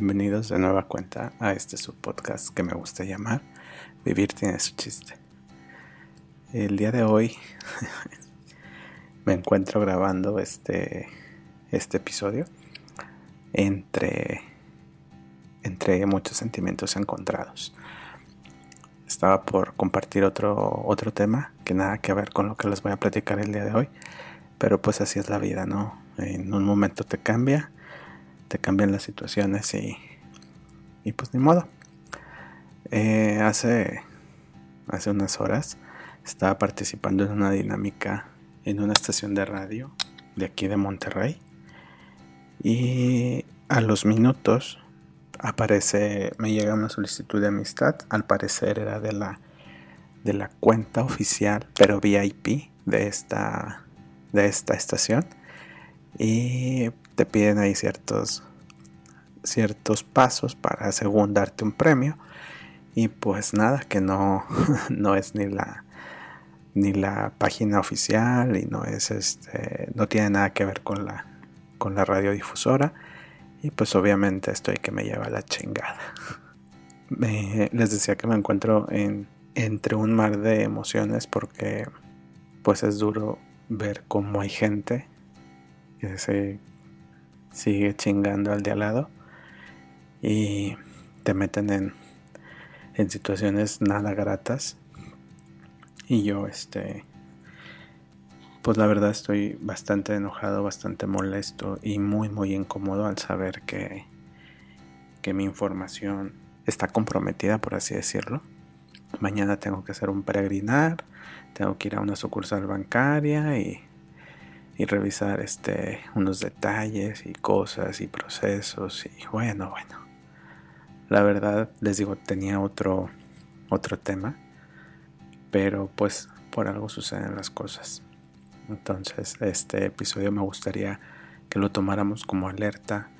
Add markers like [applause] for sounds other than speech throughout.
Bienvenidos de nueva cuenta a este subpodcast que me gusta llamar Vivir tiene su chiste. El día de hoy [laughs] me encuentro grabando este, este episodio entre, entre muchos sentimientos encontrados. Estaba por compartir otro, otro tema que nada que ver con lo que les voy a platicar el día de hoy, pero pues así es la vida, ¿no? En un momento te cambia te cambian las situaciones y, y pues ni modo. Eh, hace, hace unas horas estaba participando en una dinámica en una estación de radio de aquí de Monterrey y a los minutos aparece, me llega una solicitud de amistad, al parecer era de la de la cuenta oficial, pero VIP de esta de esta estación y te piden ahí ciertos ciertos pasos para según darte un premio. Y pues nada que no [laughs] no es ni la ni la página oficial y no es este no tiene nada que ver con la con la radiodifusora. Y pues obviamente estoy que me lleva la chingada. [laughs] Les decía que me encuentro en entre un mar de emociones porque pues es duro ver cómo hay gente que se sigue chingando al de al lado y te meten en, en situaciones nada gratas. Y yo, este, pues la verdad estoy bastante enojado, bastante molesto y muy, muy incómodo al saber que, que mi información está comprometida, por así decirlo. Mañana tengo que hacer un peregrinar, tengo que ir a una sucursal bancaria y, y revisar este, unos detalles y cosas y procesos y bueno, bueno. La verdad, les digo, tenía otro, otro tema, pero pues por algo suceden las cosas. Entonces, este episodio me gustaría que lo tomáramos como alerta.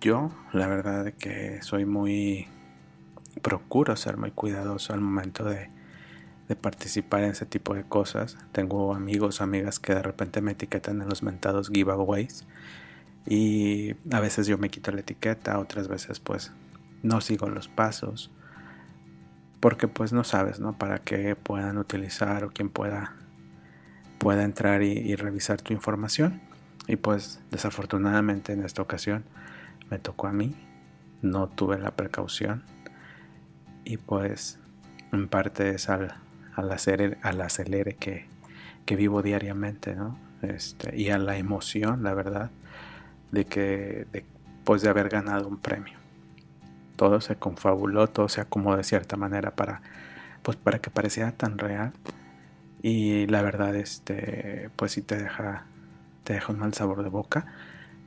Yo, la verdad, que soy muy. procuro ser muy cuidadoso al momento de, de participar en ese tipo de cosas. Tengo amigos, amigas que de repente me etiquetan en los mentados giveaways y a veces yo me quito la etiqueta, otras veces pues no sigo los pasos. Porque pues no sabes, ¿no? Para qué puedan utilizar o quien pueda, pueda entrar y, revisar tu información. Y pues desafortunadamente en esta ocasión me tocó a mí. No tuve la precaución. Y pues en parte es al, al, hacer, al acelere que, que vivo diariamente, ¿no? Este, y a la emoción, la verdad, de que después de haber ganado un premio. Todo se confabuló, todo se acomodó de cierta manera para, pues para que pareciera tan real. Y la verdad, este, pues sí te deja, te deja un mal sabor de boca.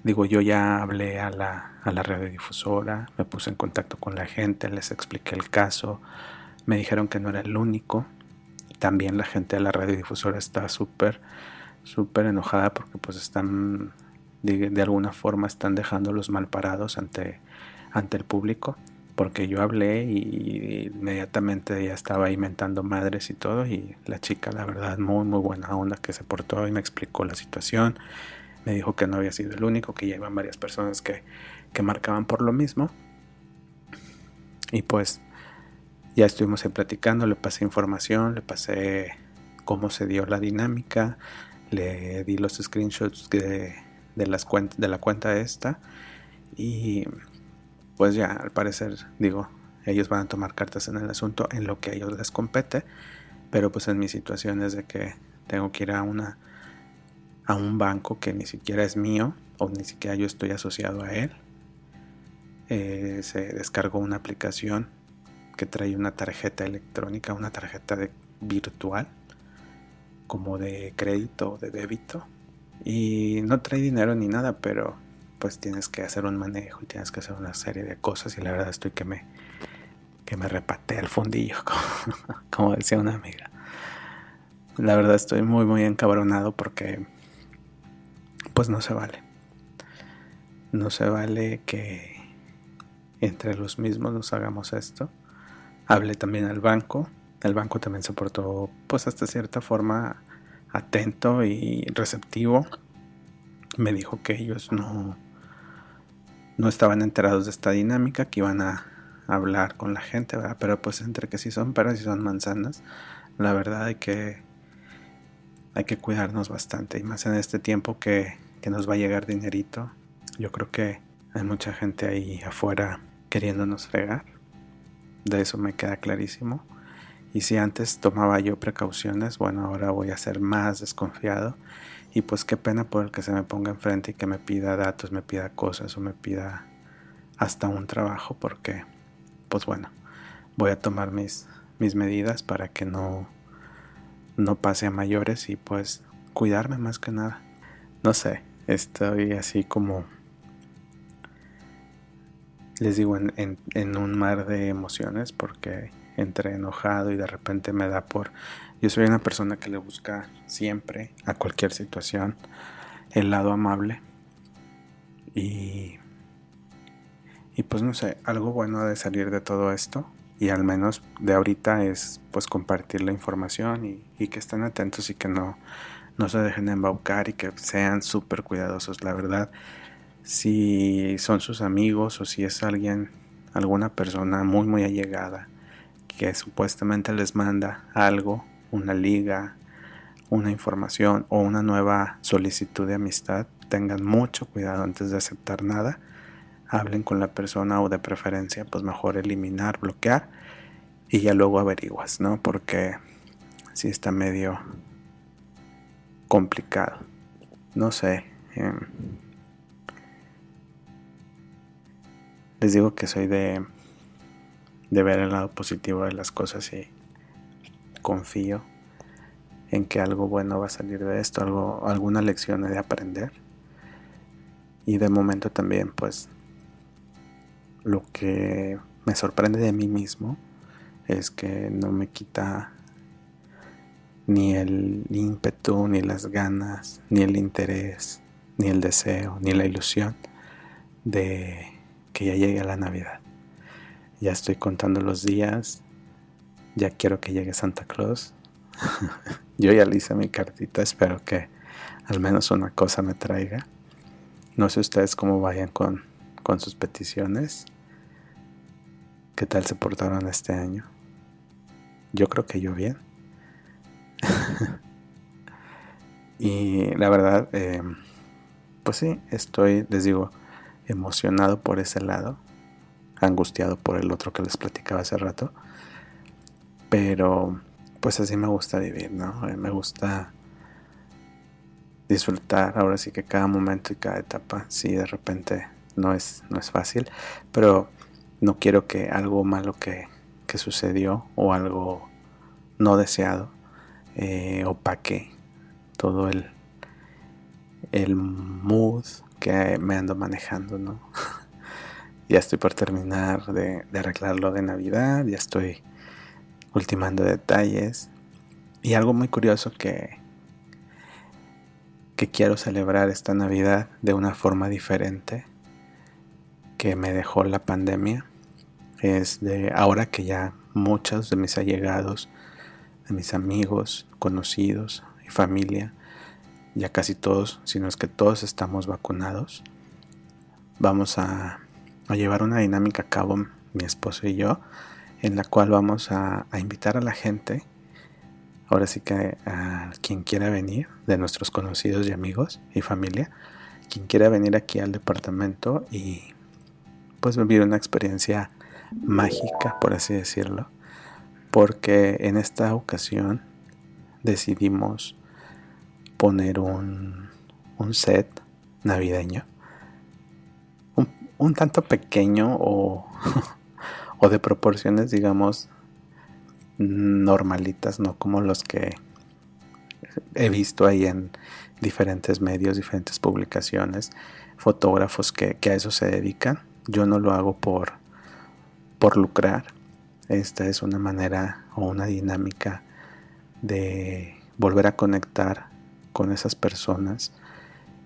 Digo, yo ya hablé a la, a la radiodifusora, me puse en contacto con la gente, les expliqué el caso, me dijeron que no era el único. También la gente de la radiodifusora está súper, súper enojada porque pues están de, alguna forma están dejándolos mal parados ante, ante el público porque yo hablé y inmediatamente ya estaba inventando madres y todo y la chica la verdad muy muy buena onda que se portó y me explicó la situación. Me dijo que no había sido el único que ya iban varias personas que, que marcaban por lo mismo. Y pues ya estuvimos ahí platicando le pasé información le pasé cómo se dio la dinámica le di los screenshots de de, las de la cuenta esta. Y pues ya, al parecer, digo, ellos van a tomar cartas en el asunto en lo que a ellos les compete. Pero pues en mi situación es de que tengo que ir a una a un banco que ni siquiera es mío o ni siquiera yo estoy asociado a él. Eh, se descargó una aplicación que trae una tarjeta electrónica, una tarjeta de, virtual, como de crédito o de débito y no trae dinero ni nada, pero pues tienes que hacer un manejo y tienes que hacer una serie de cosas y la verdad estoy que me que me repate el fundillo, [laughs] como, decía una amiga. La verdad estoy muy muy encabronado porque pues no se vale. No se vale que entre los mismos nos hagamos esto. Hablé también al banco. El banco también se portó pues hasta cierta forma atento y receptivo. Me dijo que ellos no, no estaban enterados de esta dinámica, que iban a hablar con la gente, ¿verdad? Pero pues entre que si son peras y son manzanas, la verdad hay que hay que cuidarnos bastante y más en este tiempo que, que nos va a llegar dinerito. Yo creo que hay mucha gente ahí afuera queriéndonos fregar. De eso me queda clarísimo. Y si antes tomaba yo precauciones, bueno, ahora voy a ser más desconfiado. Y pues qué pena por el que se me ponga enfrente y que me pida datos, me pida cosas o me pida hasta un trabajo, porque pues bueno, voy a tomar mis, mis medidas para que no, no pase a mayores y pues cuidarme más que nada. No sé, estoy así como les digo, en, en, un mar de emociones porque entré enojado y de repente me da por... Yo soy una persona que le busca siempre, a cualquier situación, el lado amable. Y... Y pues no sé, algo bueno de salir de todo esto y al menos de ahorita es pues compartir la información y, que estén atentos y que no, no se dejen embaucar y que sean súper cuidadosos. La verdad, si son sus amigos o si es alguien, alguna persona muy muy allegada que supuestamente les manda algo, una liga, una información o una nueva solicitud de amistad, tengan mucho cuidado antes de aceptar nada. Hablen con la persona o de preferencia, pues mejor eliminar, bloquear y ya luego averiguas, ¿no? Porque si está medio complicado. No sé. Em, les digo que soy de, ver el lado positivo de las cosas y confío en que algo bueno va a salir de esto, algo, alguna lección de aprender. Y de momento también, pues, lo que me sorprende de mí mismo es que no me quita ni el ímpetu, ni las ganas, ni el interés, ni el deseo, ni la ilusión de que ya llegue la Navidad. Ya estoy contando los días. Ya quiero que llegue Santa Claus. [laughs] Yo ya le mi cartita. Espero que al menos una cosa me traiga. No sé ustedes cómo vayan con, con sus peticiones. ¿Qué tal se portaron este año? Yo creo que yo bien. [laughs] y la verdad, eh, pues sí, estoy, les digo, emocionado por ese lado, angustiado por el otro que les platicaba hace rato. Pero pues así me gusta vivir, ¿no? Eh, me gusta disfrutar ahora sí que cada momento y cada etapa, sí de repente no es, no es fácil, pero no quiero que algo malo que, que sucedió o algo no deseado eh, opaque todo el, el mood que me ando manejando, ¿no? [laughs] ya estoy por terminar de, arreglarlo de Navidad, ya estoy ultimando detalles. Y algo muy curioso que, que quiero celebrar esta Navidad de una forma diferente que me dejó la pandemia es de ahora que ya muchos de mis allegados, de mis amigos, conocidos y familia ya casi todos, sino es que todos estamos vacunados, vamos a, llevar una dinámica a cabo mi esposo y yo, en la cual vamos a, invitar a la gente, ahora sí que a quien quiera venir, de nuestros conocidos y amigos y familia, quien quiera venir aquí al departamento y pues vivir una experiencia mágica, por así decirlo, porque en esta ocasión decidimos poner un, un set navideño un, un tanto pequeño o, [laughs] o de proporciones digamos normalitas, no como los que he visto ahí en diferentes medios, diferentes publicaciones, fotógrafos que, a eso se dedican. Yo no lo hago por, por lucrar. Esta es una manera o una dinámica de volver a conectar con esas personas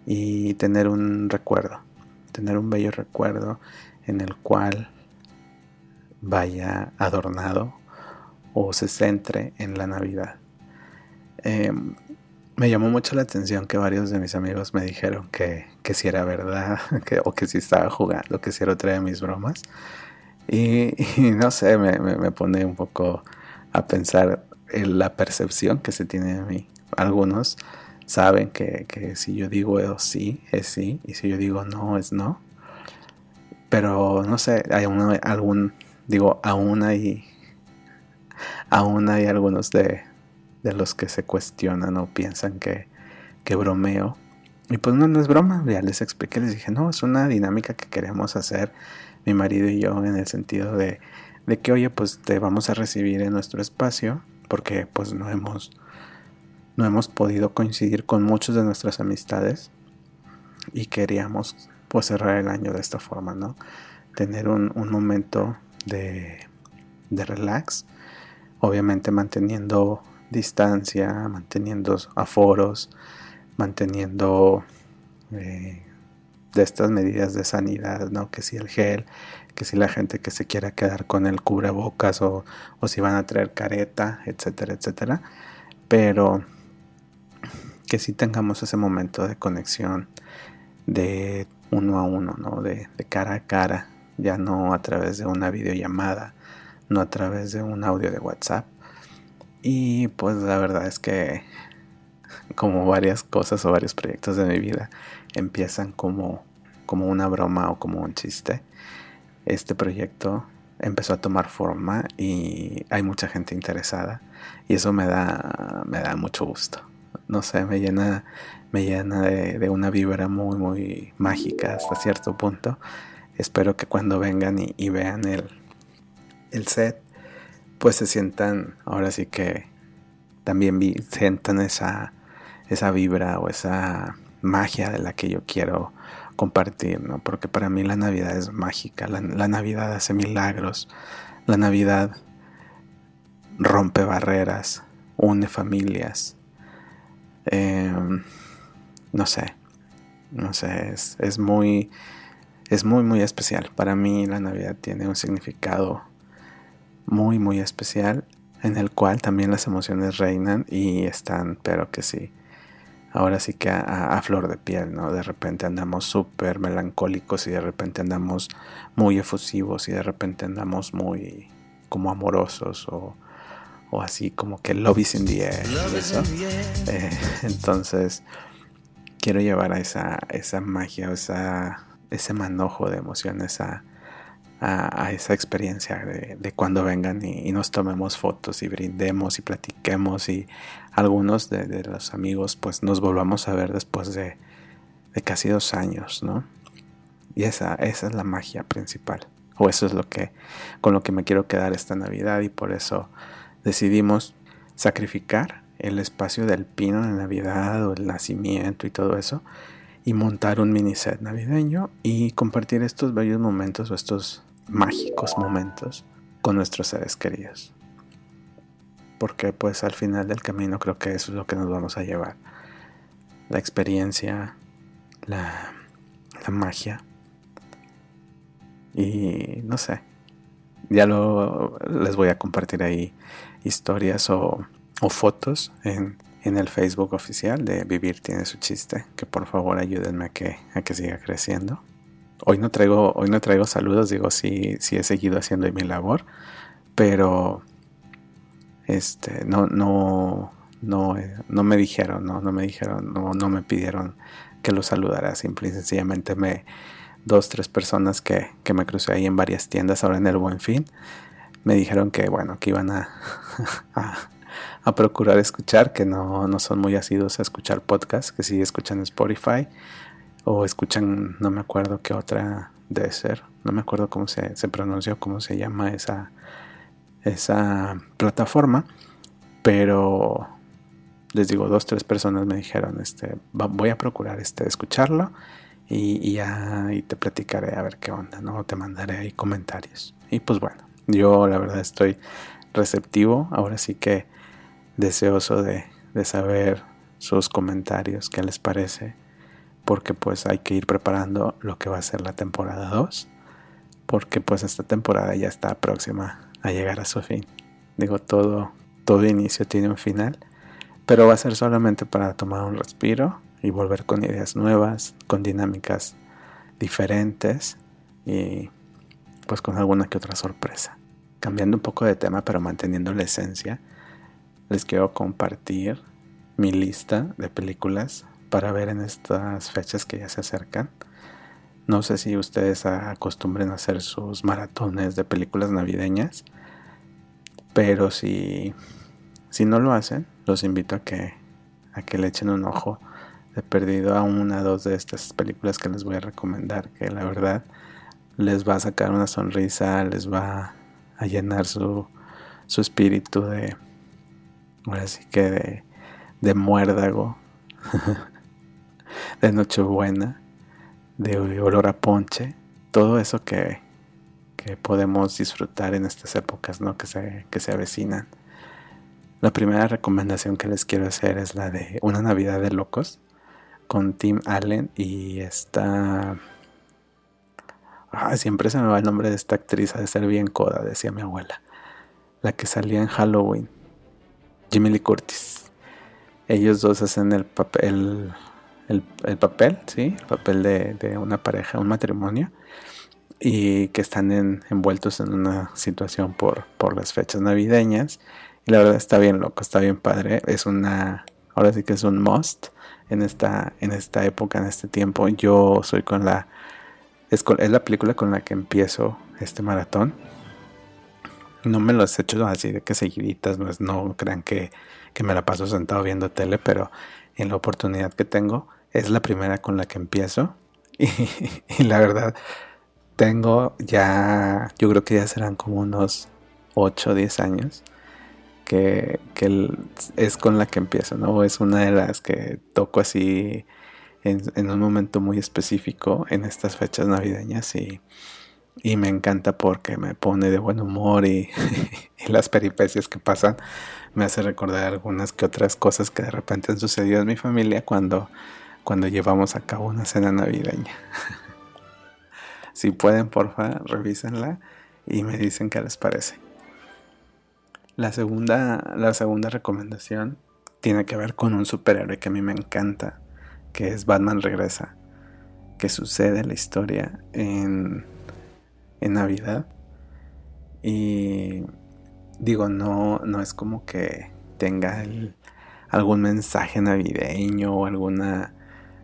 y tener un recuerdo, tener un bello recuerdo en el cual vaya adornado o se centre en la Navidad. Em, me llamó mucho la atención que varios de mis amigos me dijeron que, que si era verdad [laughs] que, o que si estaba jugando, que si era otra de mis bromas. Y, no sé, me, me, pone un poco a pensar en la percepción que se tiene de mí. Algunos saben que, que si yo digo sí, es sí, y si yo digo no, es no. Pero no sé, hay algún, digo, aún hay, aún hay algunos de, de los que se cuestionan o piensan que, que bromeo. Y pues no, no es broma, ya les expliqué, les dije, no, es una dinámica que queremos hacer mi marido y yo en el sentido de, de que, oye, pues te vamos a recibir en nuestro espacio, porque pues no hemos, no hemos podido coincidir con muchas de nuestras amistades y queríamos pues cerrar el año de esta forma, ¿no? Tener un, un momento de, de relax, obviamente manteniendo distancia, manteniendo aforos, manteniendo eh, de estas medidas de sanidad, ¿no? Que si el gel, que si la gente que se quiera quedar con el cubrebocas o, o si van a traer careta, etcétera, etcétera. Pero que sí tengamos ese momento de conexión de uno a uno, ¿no? De, de cara a cara, ya no a través de una videollamada, no a través de un audio de WhatsApp, y pues la verdad es que como varias cosas o varios proyectos de mi vida empiezan como, como una broma o como un chiste, este proyecto empezó a tomar forma y hay mucha gente interesada y eso me da, me da mucho gusto. No sé, me llena, me llena de, una vibra muy, muy mágica hasta cierto punto. Espero que cuando vengan y, vean el, el set pues se sientan, ahora sí que también sientan esa, esa vibra o esa magia de la que yo quiero compartir, ¿no? Porque para mí la Navidad es mágica, la, Navidad hace milagros, la Navidad rompe barreras, une familias, em, no sé, no sé, es, es muy, es muy, muy especial. Para mí la Navidad tiene un significado muy muy especial en el cual también las emociones reinan y están, pero que sí, ahora sí que a, flor de piel, ¿no? De repente andamos súper melancólicos y de repente andamos muy efusivos y de repente andamos muy como amorosos o, o así como que love is in the air. Eh, [laughs] entonces quiero llevar a esa, esa magia, esa, ese manojo de emociones a a, esa experiencia de, cuando vengan y, nos tomemos fotos y brindemos y platiquemos y algunos de, los amigos pues nos volvamos a ver después de, casi dos años, ¿no? Y esa, esa es la magia principal. O eso es lo que con lo que me quiero quedar esta Navidad y por eso decidimos sacrificar el espacio del pino en Navidad o el nacimiento y todo eso y montar un mini set navideño y compartir estos bellos momentos o estos mágicos momentos con nuestros seres queridos. Porque pues al final del camino creo que eso es lo que nos vamos a llevar. La experiencia, la, la magia. Y no sé, ya lo les voy a compartir ahí historias o, o fotos en, en, el Facebook oficial de Vivir tiene su chiste, que por favor ayúdenme a que, a que siga creciendo. Hoy no traigo, hoy no traigo saludos, digo, sí, sí he seguido haciendo mi labor, pero este, no, no, no, no me dijeron, no, no me dijeron, no, no me pidieron que lo saludara, simple y sencillamente me, dos, tres personas que, que me crucé ahí en varias tiendas ahora en el Buen Fin, me dijeron que bueno, que iban [laughs] a, a, procurar escuchar, que no, no son muy asiduos a escuchar podcasts, que sí escuchan Spotify o escuchan, no me acuerdo qué otra debe ser, no me acuerdo cómo se, se pronunció, cómo se llama esa, esa plataforma, pero les digo, dos, tres personas me dijeron, este, voy a procurar este, escucharlo y, ya y te platicaré a ver qué onda, ¿no? Te mandaré ahí comentarios. Y pues bueno, yo la verdad estoy receptivo, ahora sí que deseoso de, de saber sus comentarios, qué les parece porque pues hay que ir preparando lo que va a ser la temporada 2, porque pues esta temporada ya está próxima a llegar a su fin. Digo, todo, todo inicio tiene un final, pero va a ser solamente para tomar un respiro y volver con ideas nuevas, con dinámicas diferentes y pues con alguna que otra sorpresa. Cambiando un poco de tema pero manteniendo la esencia, les quiero compartir mi lista de películas para ver en estas fechas que ya se acercan. No sé si ustedes acostumbren a hacer sus maratones de películas navideñas, pero si, si no lo hacen, los invito a que, a que le echen un ojo de perdido a una o dos de estas películas que les voy a recomendar, que la verdad les va a sacar una sonrisa, les va a llenar su, su espíritu de, ahora sí que de, de muérdago, [laughs] de nochebuena, de olor a ponche, todo eso que, que podemos disfrutar en estas épocas ¿no? que, se, que se avecinan. La primera recomendación que les quiero hacer es la de Una Navidad de Locos con Tim Allen y está... Ah, siempre se me va el nombre de esta actriz, ha de ser bien coda, decía mi abuela. La que salía en Halloween. Jimmy Lee Curtis. Ellos dos hacen el papel, el, papel, ¿sí? El papel de, una pareja, un matrimonio. Y que están envueltos en una situación por, por las fechas navideñas. Y la verdad está bien loco, está bien padre. Es una, ahora sí que es un must en esta, en esta época, en este tiempo. Yo soy con la... Es, la película con la que empiezo este maratón. No me lo he hecho así de que seguiditas, no, es, no crean que, que me la paso sentado viendo tele, pero en la oportunidad que tengo es la primera con la que empiezo. [laughs] Y, y, la verdad, tengo ya, yo creo que ya serán como unos 8 o 10 años que, es con la que empiezo, ¿no? Es una de las que toco así en, un momento muy específico en estas fechas navideñas y, me encanta porque me pone de buen humor [laughs] y, las peripecias que pasan me hace recordar algunas que otras cosas que de repente han sucedido en mi familia cuando, cuando llevamos a cabo una cena navideña. [laughs] si pueden, porfa, revísenla y me dicen qué les parece. La segunda, la segunda recomendación tiene que ver con un superhéroe que a mí me encanta, que es Batman Regresa, que sucede la historia en, en Navidad. Y digo, no, no es como que tenga algún mensaje navideño o alguna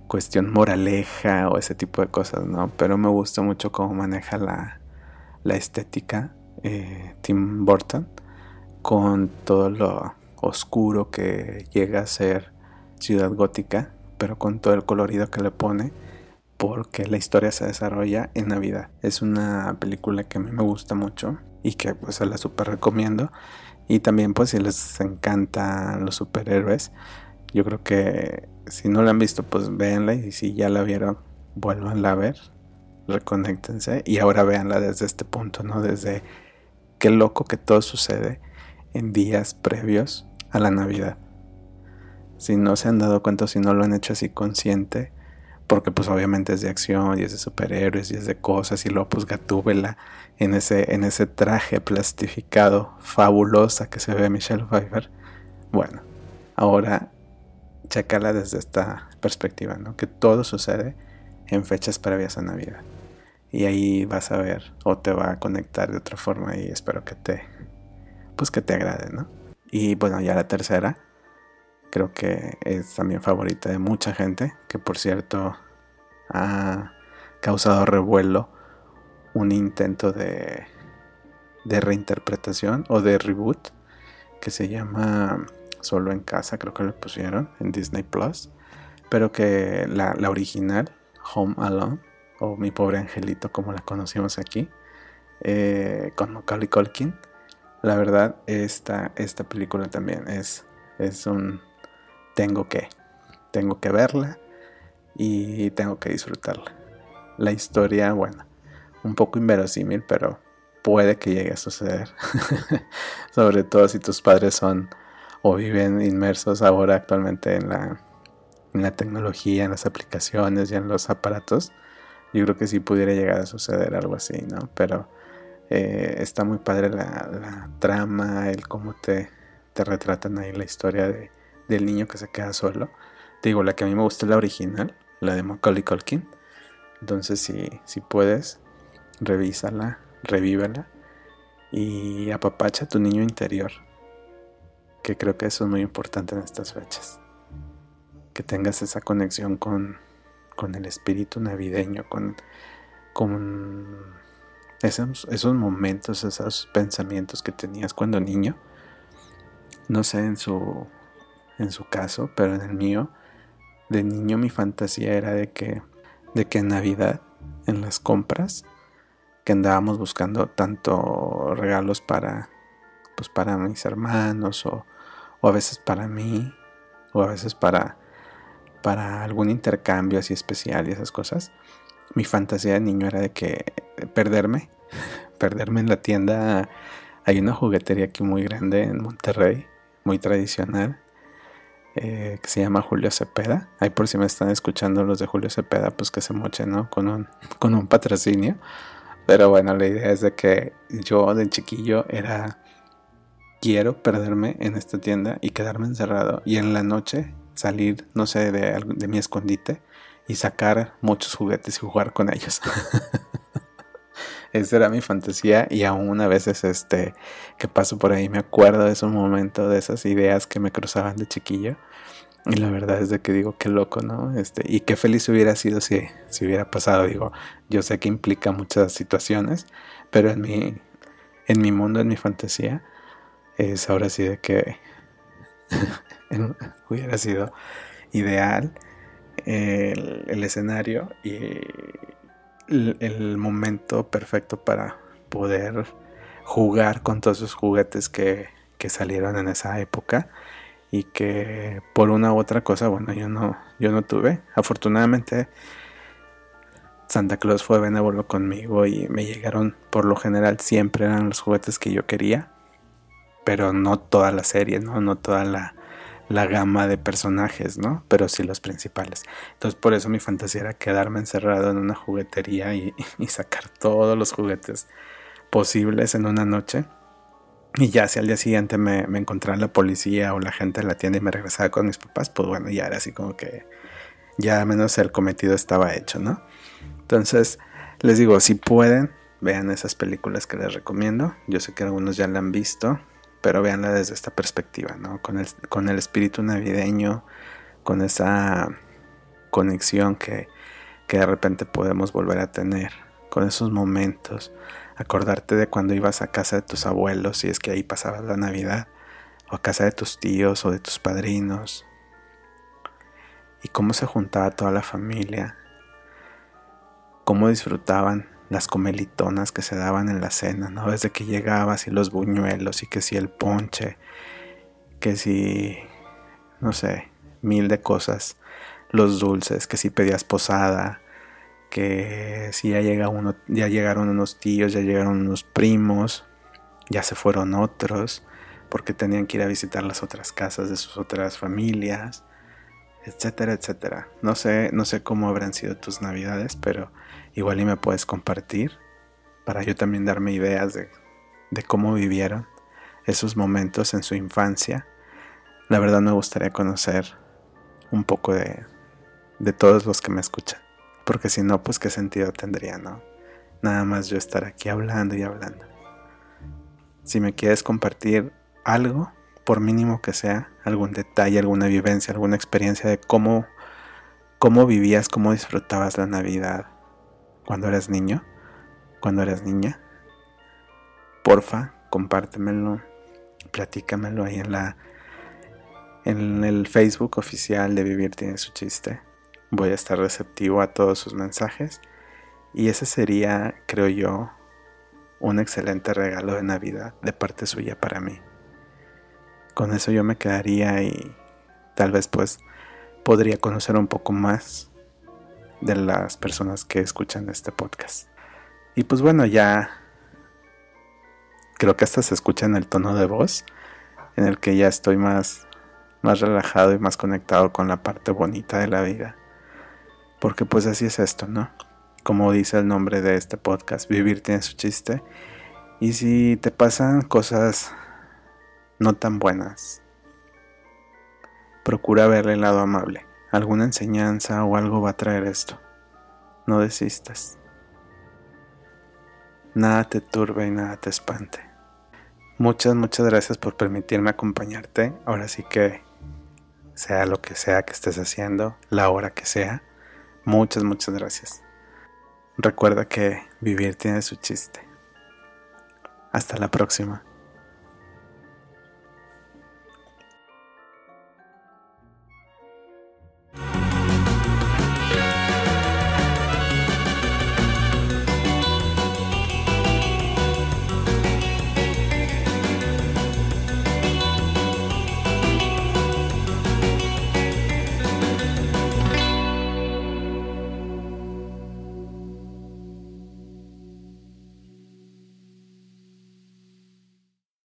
cuestión moraleja o ese tipo de cosas, ¿no? Pero me gusta mucho cómo maneja la, la estética eh, Tim Burton con todo lo oscuro que llega a ser Ciudad Gótica, pero con todo el colorido que le pone, porque la historia se desarrolla en Navidad. Es una película que a mí me gusta mucho y que pues se la super recomiendo. Y también pues si les encantan los superhéroes, yo creo que si no la han visto pues véanla y si ya la vieron, vuélvanla a ver, reconéctense y ahora véanla desde este punto, ¿no? Desde qué loco que todo sucede en días previos a la Navidad. Si no se han dado cuenta, si no lo han hecho así consciente, porque pues obviamente es de acción y es de superhéroes y es de cosas y luego pues Gatúbela en ese, en ese traje plastificado fabulosa que se ve Michelle Pfeiffer. Bueno, ahora checala desde esta perspectiva, ¿no? Que todo sucede en fechas previas a Navidad. Y ahí vas a ver o te va a conectar de otra forma y espero que te pues que te agrade, ¿no? Y bueno, ya la tercera, creo que es también favorita de mucha gente, que por cierto ha causado revuelo un intento de, de reinterpretación o de reboot que se llama Solo en casa, creo que lo pusieron en Disney Plus, pero que la, original, Home Alone, o Mi Pobre Angelito, como la conocimos aquí, eh, con Macaulay Culkin, la verdad, esta, esta película también es, es un tengo que, tengo que verla y tengo que disfrutarla. La historia, bueno, un poco inverosímil, pero puede que llegue a suceder. [laughs] Sobre todo si tus padres son o viven inmersos ahora actualmente en la, en la tecnología, en las aplicaciones y en los aparatos. Yo creo que sí pudiera llegar a suceder algo así, ¿no? Pero eh, está muy padre la, trama, el cómo te, te, retratan ahí la historia de, del niño que se queda solo. Te digo, la que a mí me gusta es la original, la de Macaulay Culkin. Entonces, si, si puedes, revísala, revívela y apapacha tu niño interior. Que creo que eso es muy importante en estas fechas. Que tengas esa conexión con, con el espíritu navideño, con, con esos, esos momentos, esos pensamientos que tenías cuando niño. No sé en su, en su caso, pero en el mío, de niño mi fantasía era de que, de que en Navidad, en las compras, que andábamos buscando tanto regalos para, pues para mis hermanos o, o a veces para mí o a veces para, para algún intercambio así especial y esas cosas. Mi fantasía de niño era de que perderme, perderme en la tienda. Hay una juguetería aquí muy grande en Monterrey, muy tradicional, eh, que se llama Julio Cepeda. Ahí por si me están escuchando los de Julio Cepeda, pues que se mochen, ¿no? Con un, con un patrocinio. Pero bueno, la idea es de que yo de chiquillo era quiero perderme en esta tienda y quedarme encerrado y en la noche salir, no sé, de, de mi escondite y sacar muchos juguetes y jugar con ellos. [laughs] Esa era mi fantasía y aún a veces este que paso por ahí me acuerdo de ese momento, de esas ideas que me cruzaban de chiquillo. Y la verdad es de que digo, qué loco, ¿no? Este, y qué feliz hubiera sido si, si hubiera pasado. Digo, yo sé que implica muchas situaciones, pero en mi, en mi mundo, en mi fantasía, es ahora sí de que [laughs] hubiera sido ideal el, escenario y el, el, momento perfecto para poder jugar con todos esos juguetes que, que salieron en esa época y que por una u otra cosa, bueno, yo no, yo no tuve. Afortunadamente, Santa Claus fue benévolo conmigo y me llegaron, por lo general, siempre eran los juguetes que yo quería, pero no toda la serie, ¿no? No toda la, la gama de personajes, ¿no? Pero sí los principales. Entonces, por eso mi fantasía era quedarme encerrado en una juguetería [laughs] y, sacar todos los juguetes posibles en una noche y ya si al día siguiente me, me encontraba la policía o la gente de la tienda y me regresaba con mis papás, pues bueno, ya era así como que ya menos el cometido estaba hecho, ¿no? Entonces, les digo, si pueden, vean esas películas que les recomiendo. Yo sé que algunos ya la han visto, pero véanla desde esta perspectiva, ¿no? Con el, con el espíritu navideño, con esa conexión que, que de repente podemos volver a tener, con esos momentos. Acordarte de cuando ibas a casa de tus abuelos, si es que ahí pasabas la Navidad, o a casa de tus tíos o de tus padrinos, y cómo se juntaba toda la familia, cómo disfrutaban las comelitonas que se daban en la cena, ¿no? Desde que llegabas y los buñuelos y que si el ponche, que si, no sé, mil de cosas, los dulces, que si pedías posada, que si ya llega uno, ya llegaron unos tíos, ya llegaron unos primos, ya se fueron otros, porque tenían que ir a visitar las otras casas de sus otras familias, etcétera, etcétera. No sé, no sé cómo habrán sido tus navidades, pero igual y me puedes compartir para yo también darme ideas de, de cómo vivieron esos momentos en su infancia. La verdad me gustaría conocer un poco de, de todos los que me escuchan. Porque si no, pues qué sentido tendría, ¿no? Nada más yo estar aquí hablando y hablando. Si me quieres compartir algo, por mínimo que sea, algún detalle, alguna vivencia, alguna experiencia de cómo, cómo vivías, cómo disfrutabas la Navidad cuando eras niño, cuando eras niña, porfa, compártemelo, platícamelo ahí en la en el Facebook oficial de Vivir tiene su chiste voy a estar receptivo a todos sus mensajes y ese sería, creo yo, un excelente regalo de Navidad de parte suya para mí. Con eso yo me quedaría y tal vez pues podría conocer un poco más de las personas que escuchan este podcast. Y pues bueno, ya creo que hasta se escucha en el tono de voz en el que ya estoy más más relajado y más conectado con la parte bonita de la vida. Porque pues así es esto, ¿no? Como dice el nombre de este podcast, vivir tiene su chiste. Y si te pasan cosas no tan buenas, Procura verle el lado amable. Alguna enseñanza o algo va a traer esto. No desistas. Nada te turbe y nada te espante. Muchas, muchas gracias por permitirme acompañarte. Ahora sí que sea lo que sea que estés haciendo, la hora que sea. Muchas, muchas gracias. Recuerda que vivir tiene su chiste. Hasta la próxima.